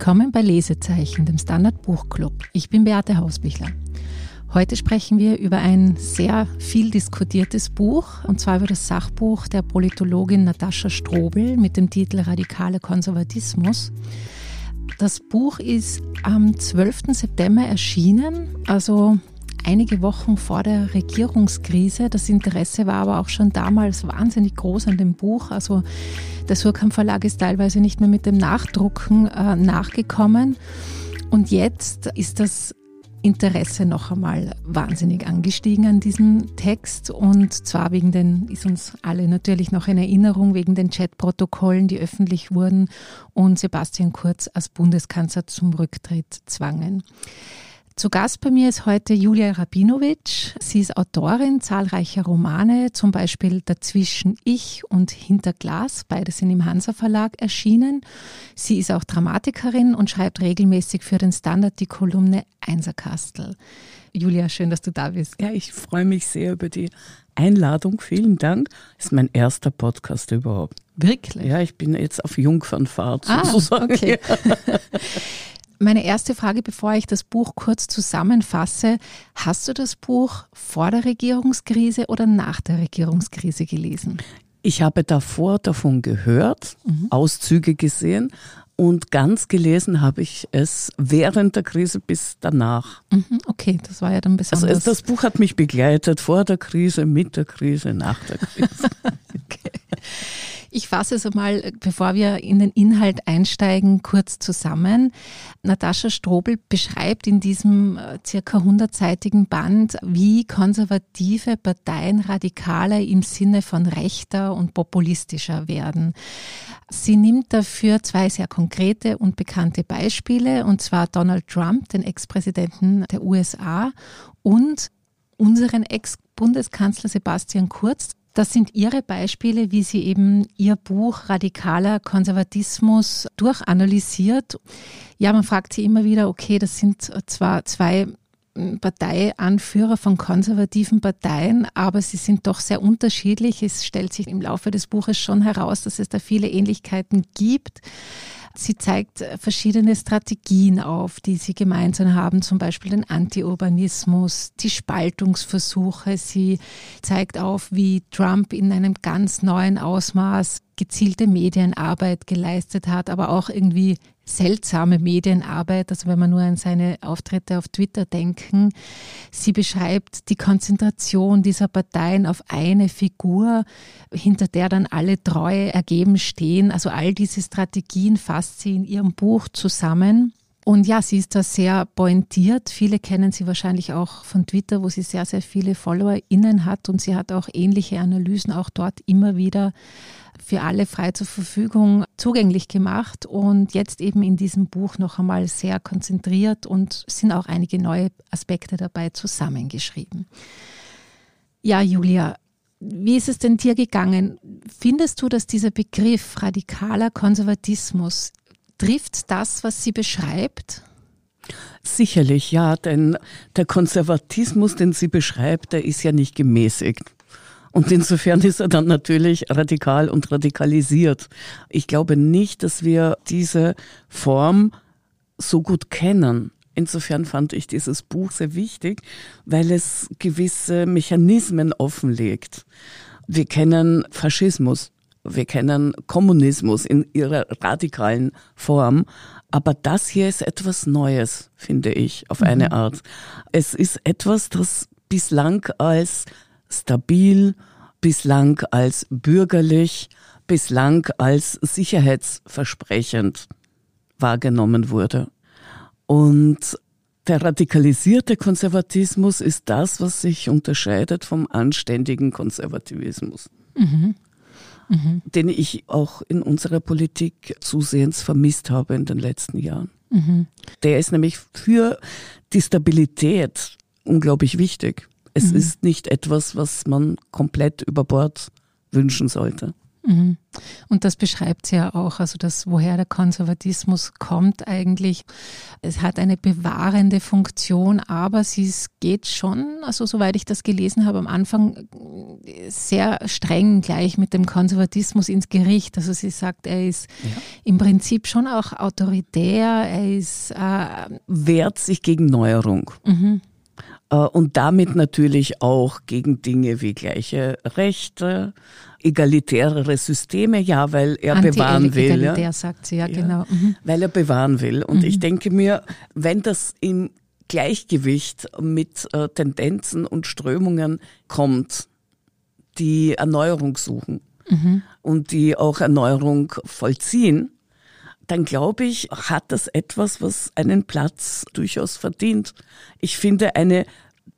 Willkommen bei Lesezeichen, dem Standard Buchclub. Ich bin Beate Hausbichler. Heute sprechen wir über ein sehr viel diskutiertes Buch, und zwar über das Sachbuch der Politologin Natascha Strobel mit dem Titel Radikaler Konservatismus. Das Buch ist am 12. September erschienen, also einige Wochen vor der Regierungskrise. Das Interesse war aber auch schon damals wahnsinnig groß an dem Buch. Also der Surkamp Verlag ist teilweise nicht mehr mit dem Nachdrucken äh, nachgekommen. Und jetzt ist das Interesse noch einmal wahnsinnig angestiegen an diesem Text und zwar wegen den, ist uns alle natürlich noch in Erinnerung, wegen den Chatprotokollen, die öffentlich wurden und Sebastian Kurz als Bundeskanzler zum Rücktritt zwangen. Zu Gast bei mir ist heute Julia Rabinowitsch. Sie ist Autorin zahlreicher Romane, zum Beispiel Dazwischen Ich und Hinter Glas. Beide sind im Hansa Verlag erschienen. Sie ist auch Dramatikerin und schreibt regelmäßig für den Standard die Kolumne Einserkastel. Julia, schön, dass du da bist. Ja, ich freue mich sehr über die Einladung. Vielen Dank. Das ist mein erster Podcast überhaupt. Wirklich? Ja, ich bin jetzt auf Jungfernfahrt ah, sozusagen. Okay. Meine erste Frage, bevor ich das Buch kurz zusammenfasse, hast du das Buch vor der Regierungskrise oder nach der Regierungskrise gelesen? Ich habe davor davon gehört, mhm. Auszüge gesehen und ganz gelesen habe ich es während der Krise bis danach. Mhm, okay, das war ja dann besonders. Also das Buch hat mich begleitet vor der Krise, mit der Krise, nach der Krise. okay. Ich fasse es einmal, bevor wir in den Inhalt einsteigen, kurz zusammen. Natascha Strobel beschreibt in diesem äh, circa 100-seitigen Band, wie konservative Parteien radikaler im Sinne von rechter und populistischer werden. Sie nimmt dafür zwei sehr konkrete und bekannte Beispiele, und zwar Donald Trump, den Ex-Präsidenten der USA, und unseren Ex-Bundeskanzler Sebastian Kurz, das sind Ihre Beispiele, wie Sie eben Ihr Buch Radikaler Konservatismus durchanalysiert. Ja, man fragt sich immer wieder, okay, das sind zwar zwei Parteianführer von konservativen Parteien, aber sie sind doch sehr unterschiedlich. Es stellt sich im Laufe des Buches schon heraus, dass es da viele Ähnlichkeiten gibt. Sie zeigt verschiedene Strategien auf, die sie gemeinsam haben, zum Beispiel den Anti-Urbanismus, die Spaltungsversuche. Sie zeigt auf, wie Trump in einem ganz neuen Ausmaß gezielte Medienarbeit geleistet hat, aber auch irgendwie seltsame Medienarbeit, also wenn man nur an seine Auftritte auf Twitter denken. Sie beschreibt die Konzentration dieser Parteien auf eine Figur, hinter der dann alle treu ergeben stehen. Also all diese Strategien fasst sie in ihrem Buch zusammen. Und ja, sie ist da sehr pointiert. Viele kennen sie wahrscheinlich auch von Twitter, wo sie sehr, sehr viele FollowerInnen hat. Und sie hat auch ähnliche Analysen auch dort immer wieder für alle frei zur Verfügung zugänglich gemacht und jetzt eben in diesem Buch noch einmal sehr konzentriert und sind auch einige neue Aspekte dabei zusammengeschrieben. Ja, Julia, wie ist es denn dir gegangen? Findest du, dass dieser Begriff radikaler Konservatismus trifft das, was sie beschreibt? Sicherlich, ja, denn der Konservatismus, den sie beschreibt, der ist ja nicht gemäßigt. Und insofern ist er dann natürlich radikal und radikalisiert. Ich glaube nicht, dass wir diese Form so gut kennen. Insofern fand ich dieses Buch sehr wichtig, weil es gewisse Mechanismen offenlegt. Wir kennen Faschismus, wir kennen Kommunismus in ihrer radikalen Form, aber das hier ist etwas Neues, finde ich, auf eine mhm. Art. Es ist etwas, das bislang als stabil, bislang als bürgerlich, bislang als sicherheitsversprechend wahrgenommen wurde. Und der radikalisierte Konservatismus ist das, was sich unterscheidet vom anständigen Konservativismus. Mhm. Mhm. Den ich auch in unserer Politik zusehends vermisst habe in den letzten Jahren. Mhm. Der ist nämlich für die Stabilität unglaublich wichtig. Es mhm. ist nicht etwas, was man komplett über Bord wünschen sollte. Mhm. Und das beschreibt sie ja auch, also das, woher der Konservatismus kommt eigentlich. Es hat eine bewahrende Funktion, aber sie geht schon, also soweit ich das gelesen habe, am Anfang sehr streng gleich mit dem Konservatismus ins Gericht. Also sie sagt, er ist ja. im Prinzip schon auch autoritär, er ist äh, wehrt sich gegen Neuerung. Mhm. Äh, und damit natürlich auch gegen Dinge wie gleiche Rechte, egalitärere Systeme, ja, weil er Anti bewahren will. Egalitär, ja. sagt sie, ja, ja genau. Mhm. Weil er bewahren will. Und mhm. ich denke mir, wenn das im Gleichgewicht mit äh, Tendenzen und Strömungen kommt, die Erneuerung suchen mhm. und die auch Erneuerung vollziehen, dann glaube ich, hat das etwas, was einen Platz durchaus verdient. Ich finde eine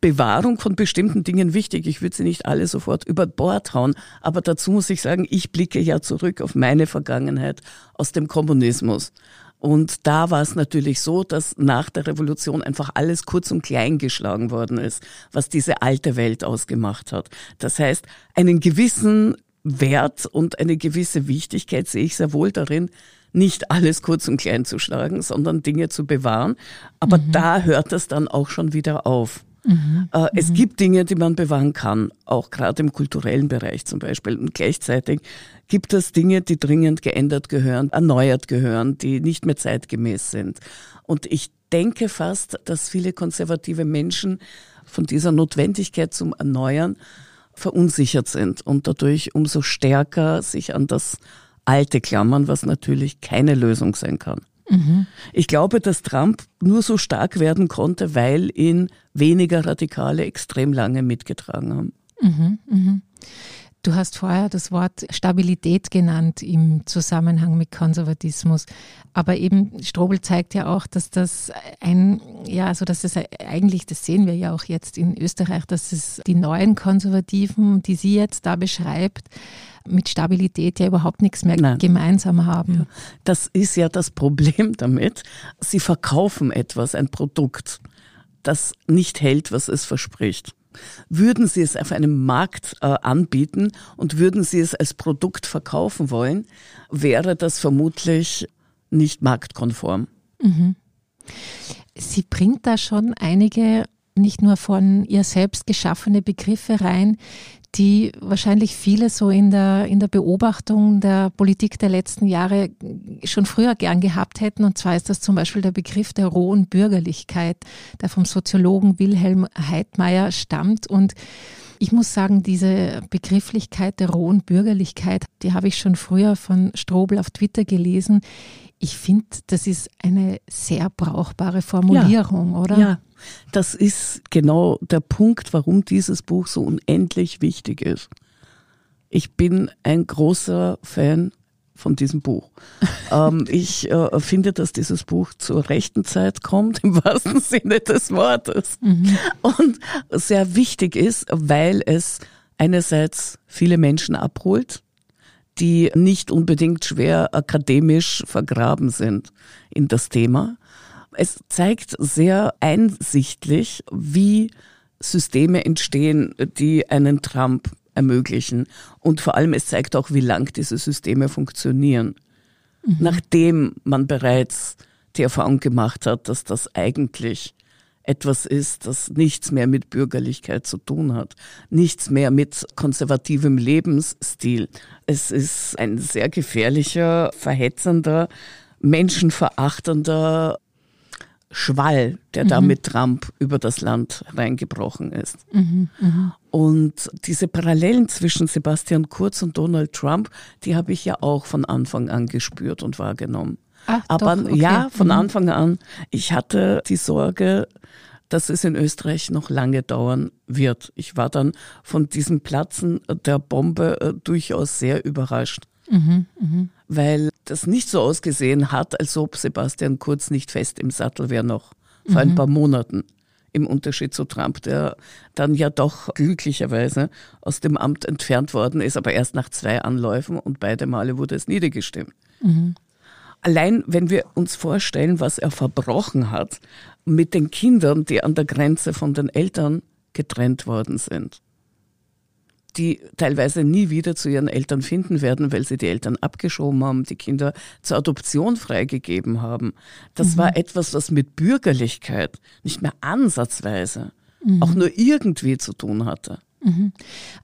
Bewahrung von bestimmten Dingen wichtig. Ich würde sie nicht alle sofort über Bord hauen, aber dazu muss ich sagen, ich blicke ja zurück auf meine Vergangenheit aus dem Kommunismus. Und da war es natürlich so, dass nach der Revolution einfach alles kurz und klein geschlagen worden ist, was diese alte Welt ausgemacht hat. Das heißt, einen gewissen Wert und eine gewisse Wichtigkeit sehe ich sehr wohl darin, nicht alles kurz und klein zu schlagen, sondern Dinge zu bewahren. Aber mhm. da hört es dann auch schon wieder auf. Mhm. Äh, es mhm. gibt Dinge, die man bewahren kann, auch gerade im kulturellen Bereich zum Beispiel. Und gleichzeitig gibt es Dinge, die dringend geändert gehören, erneuert gehören, die nicht mehr zeitgemäß sind. Und ich denke fast, dass viele konservative Menschen von dieser Notwendigkeit zum Erneuern verunsichert sind und dadurch umso stärker sich an das Alte klammern, was natürlich keine Lösung sein kann. Ich glaube, dass Trump nur so stark werden konnte, weil ihn weniger Radikale extrem lange mitgetragen haben. Mhm, mhm. Du hast vorher das Wort Stabilität genannt im Zusammenhang mit Konservatismus. Aber eben Strobel zeigt ja auch, dass das ein, ja, also dass es eigentlich, das sehen wir ja auch jetzt in Österreich, dass es die neuen Konservativen, die sie jetzt da beschreibt, mit Stabilität ja überhaupt nichts mehr Nein. gemeinsam haben. Ja. Das ist ja das Problem damit. Sie verkaufen etwas, ein Produkt, das nicht hält, was es verspricht. Würden Sie es auf einem Markt äh, anbieten und würden Sie es als Produkt verkaufen wollen, wäre das vermutlich nicht marktkonform. Mhm. Sie bringt da schon einige nicht nur von ihr selbst geschaffene Begriffe rein, die wahrscheinlich viele so in der, in der Beobachtung der Politik der letzten Jahre schon früher gern gehabt hätten. Und zwar ist das zum Beispiel der Begriff der rohen Bürgerlichkeit, der vom Soziologen Wilhelm Heidmeier stammt. Und ich muss sagen, diese Begrifflichkeit der rohen Bürgerlichkeit, die habe ich schon früher von Strobel auf Twitter gelesen. Ich finde, das ist eine sehr brauchbare Formulierung, ja. oder? Ja, das ist genau der Punkt, warum dieses Buch so unendlich wichtig ist. Ich bin ein großer Fan von diesem Buch. ähm, ich äh, finde, dass dieses Buch zur rechten Zeit kommt, im wahrsten Sinne des Wortes. Mhm. Und sehr wichtig ist, weil es einerseits viele Menschen abholt, die nicht unbedingt schwer akademisch vergraben sind in das Thema. Es zeigt sehr einsichtlich, wie Systeme entstehen, die einen Trump ermöglichen. Und vor allem, es zeigt auch, wie lang diese Systeme funktionieren. Mhm. Nachdem man bereits die Erfahrung gemacht hat, dass das eigentlich etwas ist, das nichts mehr mit Bürgerlichkeit zu tun hat, nichts mehr mit konservativem Lebensstil. Es ist ein sehr gefährlicher, verhetzender, menschenverachtender Schwall, der mhm. da mit Trump über das Land reingebrochen ist. Mhm, mh. Und diese Parallelen zwischen Sebastian Kurz und Donald Trump, die habe ich ja auch von Anfang an gespürt und wahrgenommen. Ach, Aber doch, okay. ja, von mhm. Anfang an. Ich hatte die Sorge, dass es in Österreich noch lange dauern wird. Ich war dann von diesem Platzen der Bombe äh, durchaus sehr überrascht. Mhm, mh. Weil das nicht so ausgesehen hat, als ob Sebastian Kurz nicht fest im Sattel wäre noch vor mhm. ein paar Monaten. Im Unterschied zu Trump, der dann ja doch glücklicherweise aus dem Amt entfernt worden ist, aber erst nach zwei Anläufen und beide Male wurde es niedergestimmt. Mhm. Allein wenn wir uns vorstellen, was er verbrochen hat mit den Kindern, die an der Grenze von den Eltern getrennt worden sind die teilweise nie wieder zu ihren Eltern finden werden, weil sie die Eltern abgeschoben haben, die Kinder zur Adoption freigegeben haben. Das mhm. war etwas, was mit Bürgerlichkeit nicht mehr ansatzweise mhm. auch nur irgendwie zu tun hatte. Mhm.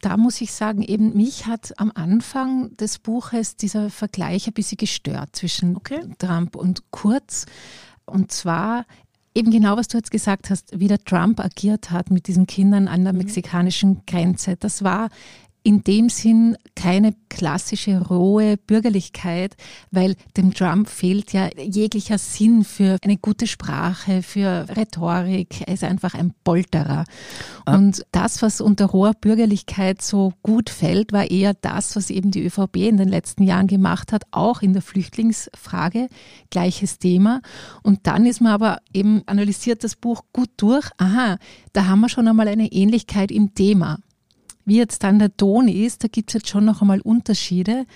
Da muss ich sagen, eben mich hat am Anfang des Buches dieser Vergleich ein bisschen gestört zwischen okay. Trump und Kurz. Und zwar eben genau, was du jetzt gesagt hast, wie der Trump agiert hat mit diesen Kindern an der mhm. mexikanischen Grenze. Das war in dem Sinn keine klassische rohe Bürgerlichkeit, weil dem Trump fehlt ja jeglicher Sinn für eine gute Sprache, für Rhetorik. Er ist einfach ein Polterer. Ah. Und das, was unter roher Bürgerlichkeit so gut fällt, war eher das, was eben die ÖVP in den letzten Jahren gemacht hat, auch in der Flüchtlingsfrage. Gleiches Thema. Und dann ist man aber eben analysiert das Buch gut durch. Aha, da haben wir schon einmal eine Ähnlichkeit im Thema. Wie jetzt dann der Ton ist, da gibt es jetzt schon noch einmal Unterschiede.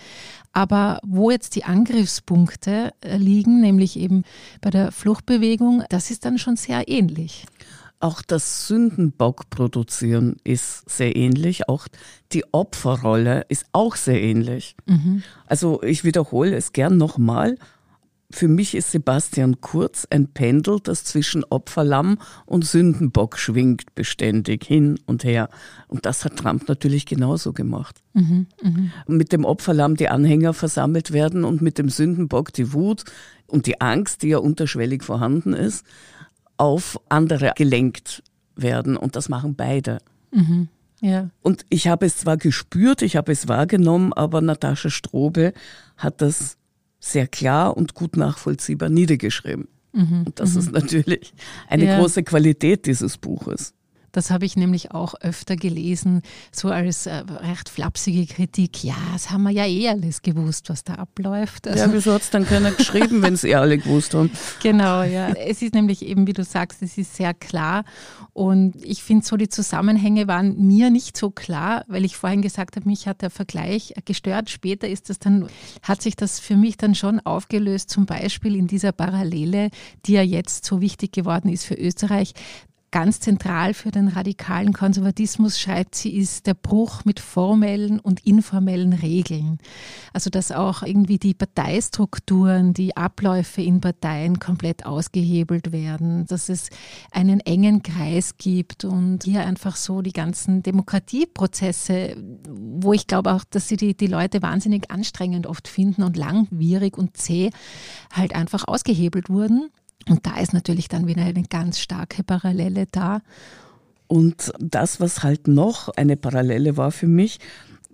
Aber wo jetzt die Angriffspunkte äh, liegen, nämlich eben bei der Fluchtbewegung, das ist dann schon sehr ähnlich. Auch das Sündenbock produzieren ist sehr ähnlich. Auch die Opferrolle ist auch sehr ähnlich. Mhm. Also ich wiederhole es gern nochmal. Für mich ist Sebastian Kurz ein Pendel, das zwischen Opferlamm und Sündenbock schwingt, beständig hin und her. Und das hat Trump natürlich genauso gemacht. Mhm, mh. Mit dem Opferlamm die Anhänger versammelt werden und mit dem Sündenbock die Wut und die Angst, die ja unterschwellig vorhanden ist, auf andere gelenkt werden. Und das machen beide. Mhm. Ja. Und ich habe es zwar gespürt, ich habe es wahrgenommen, aber Natascha Strobe hat das sehr klar und gut nachvollziehbar niedergeschrieben. Mhm, und das mhm. ist natürlich eine ja. große Qualität dieses Buches. Das habe ich nämlich auch öfter gelesen, so als äh, recht flapsige Kritik. Ja, das haben wir ja eh alles gewusst, was da abläuft. Also, ja, wieso hat es dann keiner geschrieben, wenn es eh alle gewusst haben? Genau, ja. Es ist nämlich eben, wie du sagst, es ist sehr klar. Und ich finde so, die Zusammenhänge waren mir nicht so klar, weil ich vorhin gesagt habe, mich hat der Vergleich gestört. Später ist das dann, hat sich das für mich dann schon aufgelöst, zum Beispiel in dieser Parallele, die ja jetzt so wichtig geworden ist für Österreich, Ganz zentral für den radikalen Konservatismus, schreibt sie, ist der Bruch mit formellen und informellen Regeln. Also dass auch irgendwie die Parteistrukturen, die Abläufe in Parteien komplett ausgehebelt werden, dass es einen engen Kreis gibt und hier einfach so die ganzen Demokratieprozesse, wo ich glaube auch, dass sie die, die Leute wahnsinnig anstrengend oft finden und langwierig und zäh halt einfach ausgehebelt wurden. Und da ist natürlich dann wieder eine ganz starke Parallele da. Und das, was halt noch eine Parallele war für mich,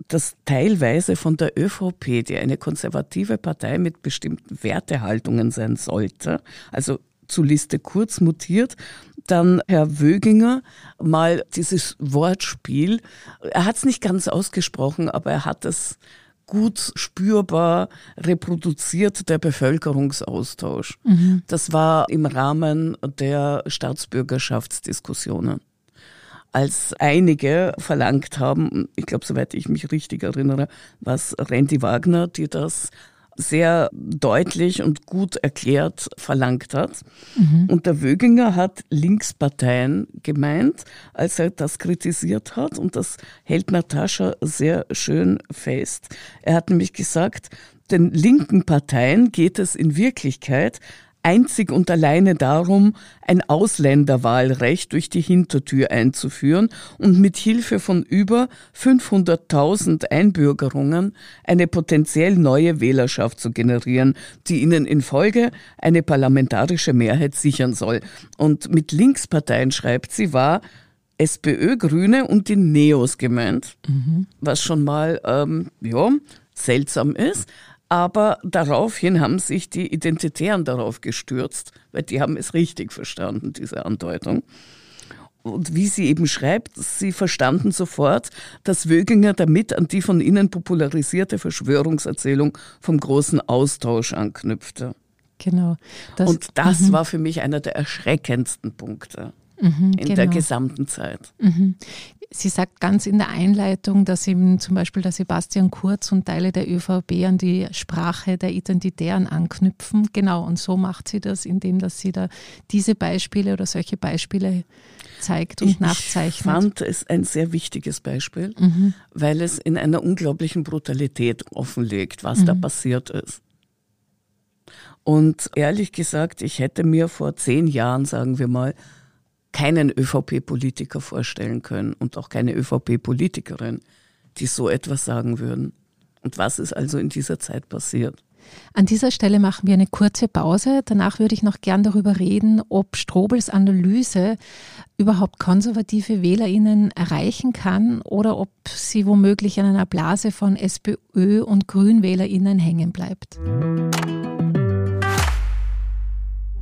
dass teilweise von der ÖVP, die eine konservative Partei mit bestimmten Wertehaltungen sein sollte, also zu Liste kurz mutiert, dann Herr Wöginger mal dieses Wortspiel, er hat es nicht ganz ausgesprochen, aber er hat es gut spürbar reproduziert der Bevölkerungsaustausch. Mhm. Das war im Rahmen der Staatsbürgerschaftsdiskussionen. Als einige verlangt haben, ich glaube, soweit ich mich richtig erinnere, was Randy Wagner, die das sehr deutlich und gut erklärt verlangt hat. Mhm. Und der Wöginger hat Linksparteien gemeint, als er das kritisiert hat. Und das hält Natascha sehr schön fest. Er hat nämlich gesagt, den linken Parteien geht es in Wirklichkeit einzig und alleine darum, ein Ausländerwahlrecht durch die Hintertür einzuführen und mit Hilfe von über 500.000 Einbürgerungen eine potenziell neue Wählerschaft zu generieren, die ihnen in Folge eine parlamentarische Mehrheit sichern soll. Und mit Linksparteien, schreibt sie, war SPÖ, Grüne und die Neos gemeint, mhm. was schon mal ähm, ja, seltsam ist. Aber daraufhin haben sich die Identitären darauf gestürzt, weil die haben es richtig verstanden, diese Andeutung. Und wie sie eben schreibt, sie verstanden sofort, dass Wöginger damit an die von ihnen popularisierte Verschwörungserzählung vom großen Austausch anknüpfte. Genau. Das, Und das -hmm. war für mich einer der erschreckendsten Punkte mhm, in genau. der gesamten Zeit. Mhm. Sie sagt ganz in der Einleitung, dass eben zum Beispiel der Sebastian Kurz und Teile der ÖVP an die Sprache der Identitären anknüpfen. Genau, und so macht sie das, indem dass sie da diese Beispiele oder solche Beispiele zeigt und ich nachzeichnet. Ich fand es ein sehr wichtiges Beispiel, mhm. weil es in einer unglaublichen Brutalität offenlegt, was mhm. da passiert ist. Und ehrlich gesagt, ich hätte mir vor zehn Jahren, sagen wir mal, keinen ÖVP-Politiker vorstellen können und auch keine ÖVP-Politikerin, die so etwas sagen würden. Und was ist also in dieser Zeit passiert? An dieser Stelle machen wir eine kurze Pause. Danach würde ich noch gern darüber reden, ob Strobels Analyse überhaupt konservative WählerInnen erreichen kann oder ob sie womöglich in einer Blase von SPÖ und GrünwählerInnen hängen bleibt.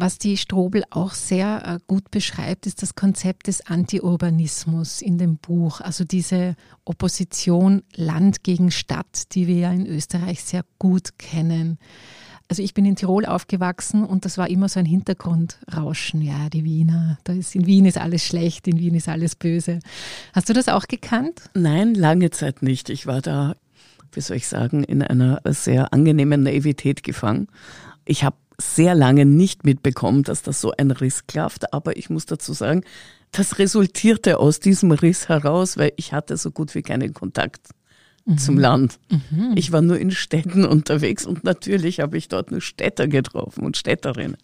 Was die Strobel auch sehr äh, gut beschreibt, ist das Konzept des Antiurbanismus in dem Buch. Also diese Opposition Land gegen Stadt, die wir ja in Österreich sehr gut kennen. Also ich bin in Tirol aufgewachsen und das war immer so ein Hintergrundrauschen. Ja, die Wiener, da ist, in Wien ist alles schlecht, in Wien ist alles böse. Hast du das auch gekannt? Nein, lange Zeit nicht. Ich war da, wie soll ich sagen, in einer sehr angenehmen Naivität gefangen. Ich habe sehr lange nicht mitbekommen, dass das so ein Riss klafft. Aber ich muss dazu sagen, das resultierte aus diesem Riss heraus, weil ich hatte so gut wie keinen Kontakt mhm. zum Land. Mhm. Ich war nur in Städten unterwegs und natürlich habe ich dort nur Städter getroffen und Städterinnen.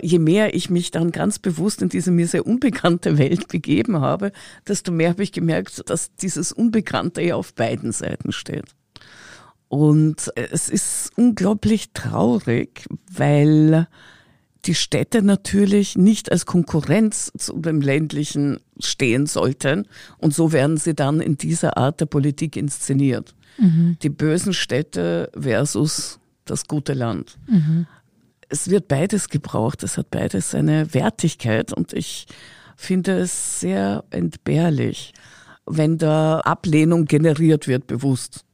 Je mehr ich mich dann ganz bewusst in diese mir sehr unbekannte Welt begeben habe, desto mehr habe ich gemerkt, dass dieses Unbekannte ja auf beiden Seiten steht. Und es ist unglaublich traurig, weil die Städte natürlich nicht als Konkurrenz zu dem ländlichen stehen sollten. Und so werden sie dann in dieser Art der Politik inszeniert. Mhm. Die bösen Städte versus das gute Land. Mhm. Es wird beides gebraucht, es hat beides seine Wertigkeit und ich finde es sehr entbehrlich, wenn da Ablehnung generiert wird, bewusst.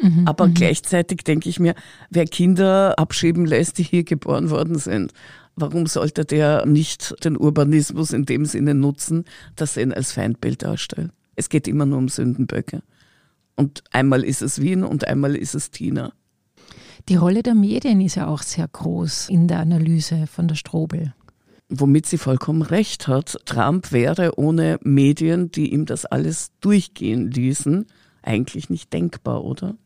Mhm, Aber mhm. gleichzeitig denke ich mir, wer Kinder abschieben lässt, die hier geboren worden sind, warum sollte der nicht den Urbanismus in dem Sinne nutzen, dass er ihn als Feindbild darstellt? Es geht immer nur um Sündenböcke. Und einmal ist es Wien und einmal ist es Tina. Die Rolle der Medien ist ja auch sehr groß in der Analyse von der Strobel. Womit sie vollkommen recht hat. Trump wäre ohne Medien, die ihm das alles durchgehen ließen, eigentlich nicht denkbar, oder?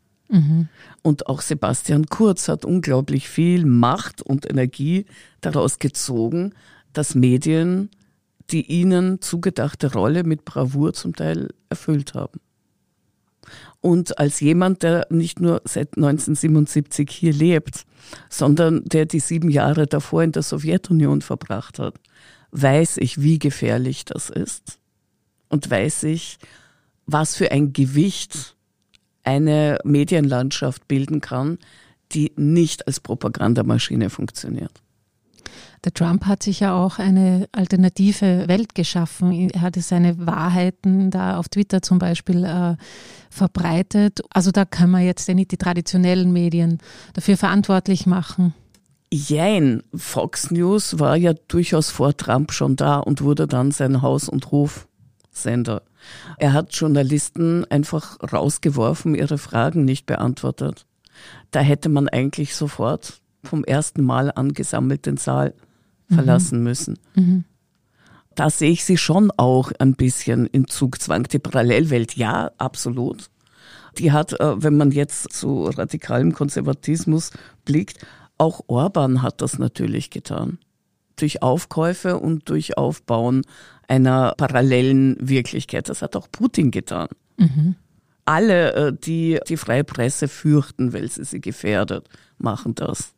Und auch Sebastian Kurz hat unglaublich viel Macht und Energie daraus gezogen, dass Medien die ihnen zugedachte Rolle mit Bravour zum Teil erfüllt haben. Und als jemand, der nicht nur seit 1977 hier lebt, sondern der die sieben Jahre davor in der Sowjetunion verbracht hat, weiß ich, wie gefährlich das ist. Und weiß ich, was für ein Gewicht eine Medienlandschaft bilden kann, die nicht als Propagandamaschine funktioniert. Der Trump hat sich ja auch eine alternative Welt geschaffen. Er hatte seine Wahrheiten da auf Twitter zum Beispiel äh, verbreitet. Also da kann man jetzt ja nicht die traditionellen Medien dafür verantwortlich machen. Jein, Fox News war ja durchaus vor Trump schon da und wurde dann sein Haus- und Hofsender. Er hat Journalisten einfach rausgeworfen, ihre Fragen nicht beantwortet. Da hätte man eigentlich sofort vom ersten Mal angesammelt den Saal mhm. verlassen müssen. Mhm. Da sehe ich sie schon auch ein bisschen in Zugzwang. Die Parallelwelt, ja, absolut. Die hat, äh, wenn man jetzt zu radikalem Konservatismus blickt, auch Orban hat das natürlich getan. Durch Aufkäufe und durch Aufbauen einer parallelen Wirklichkeit. Das hat auch Putin getan. Mhm. Alle, äh, die die freie Presse fürchten, weil sie sie gefährdet, machen das.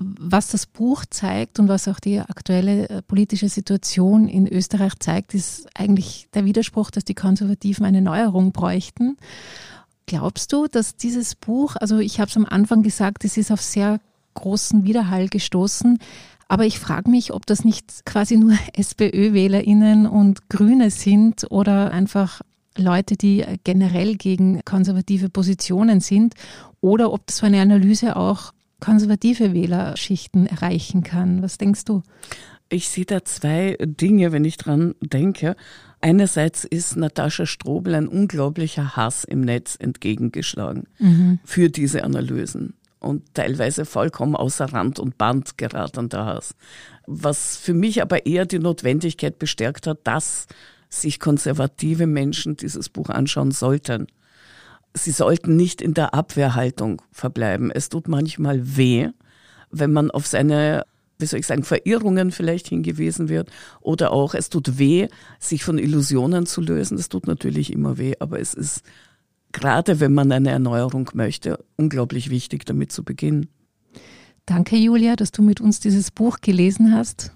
Was das Buch zeigt und was auch die aktuelle äh, politische Situation in Österreich zeigt, ist eigentlich der Widerspruch, dass die Konservativen eine Neuerung bräuchten. Glaubst du, dass dieses Buch, also ich habe es am Anfang gesagt, es ist auf sehr großen Widerhall gestoßen. Aber ich frage mich, ob das nicht quasi nur SPÖ-WählerInnen und Grüne sind oder einfach Leute, die generell gegen konservative Positionen sind oder ob so eine Analyse auch konservative Wählerschichten erreichen kann. Was denkst du? Ich sehe da zwei Dinge, wenn ich dran denke. Einerseits ist Natascha Strobel ein unglaublicher Hass im Netz entgegengeschlagen mhm. für diese Analysen und teilweise vollkommen außer Rand und Band geratender Hass. Was für mich aber eher die Notwendigkeit bestärkt hat, dass sich konservative Menschen dieses Buch anschauen sollten. Sie sollten nicht in der Abwehrhaltung verbleiben. Es tut manchmal weh, wenn man auf seine wie soll ich sagen, Verirrungen vielleicht hingewiesen wird oder auch es tut weh, sich von Illusionen zu lösen. Das tut natürlich immer weh, aber es ist gerade, wenn man eine Erneuerung möchte, unglaublich wichtig, damit zu beginnen. Danke, Julia, dass du mit uns dieses Buch gelesen hast.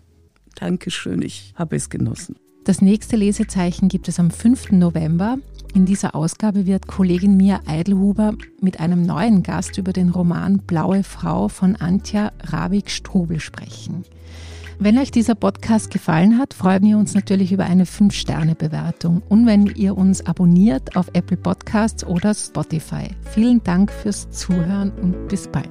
Dankeschön, ich habe es genossen. Das nächste Lesezeichen gibt es am 5. November. In dieser Ausgabe wird Kollegin Mia Eidelhuber mit einem neuen Gast über den Roman Blaue Frau von Antja Ravik-Strubel sprechen. Wenn euch dieser Podcast gefallen hat, freuen wir uns natürlich über eine 5-Sterne-Bewertung und wenn ihr uns abonniert auf Apple Podcasts oder Spotify. Vielen Dank fürs Zuhören und bis bald.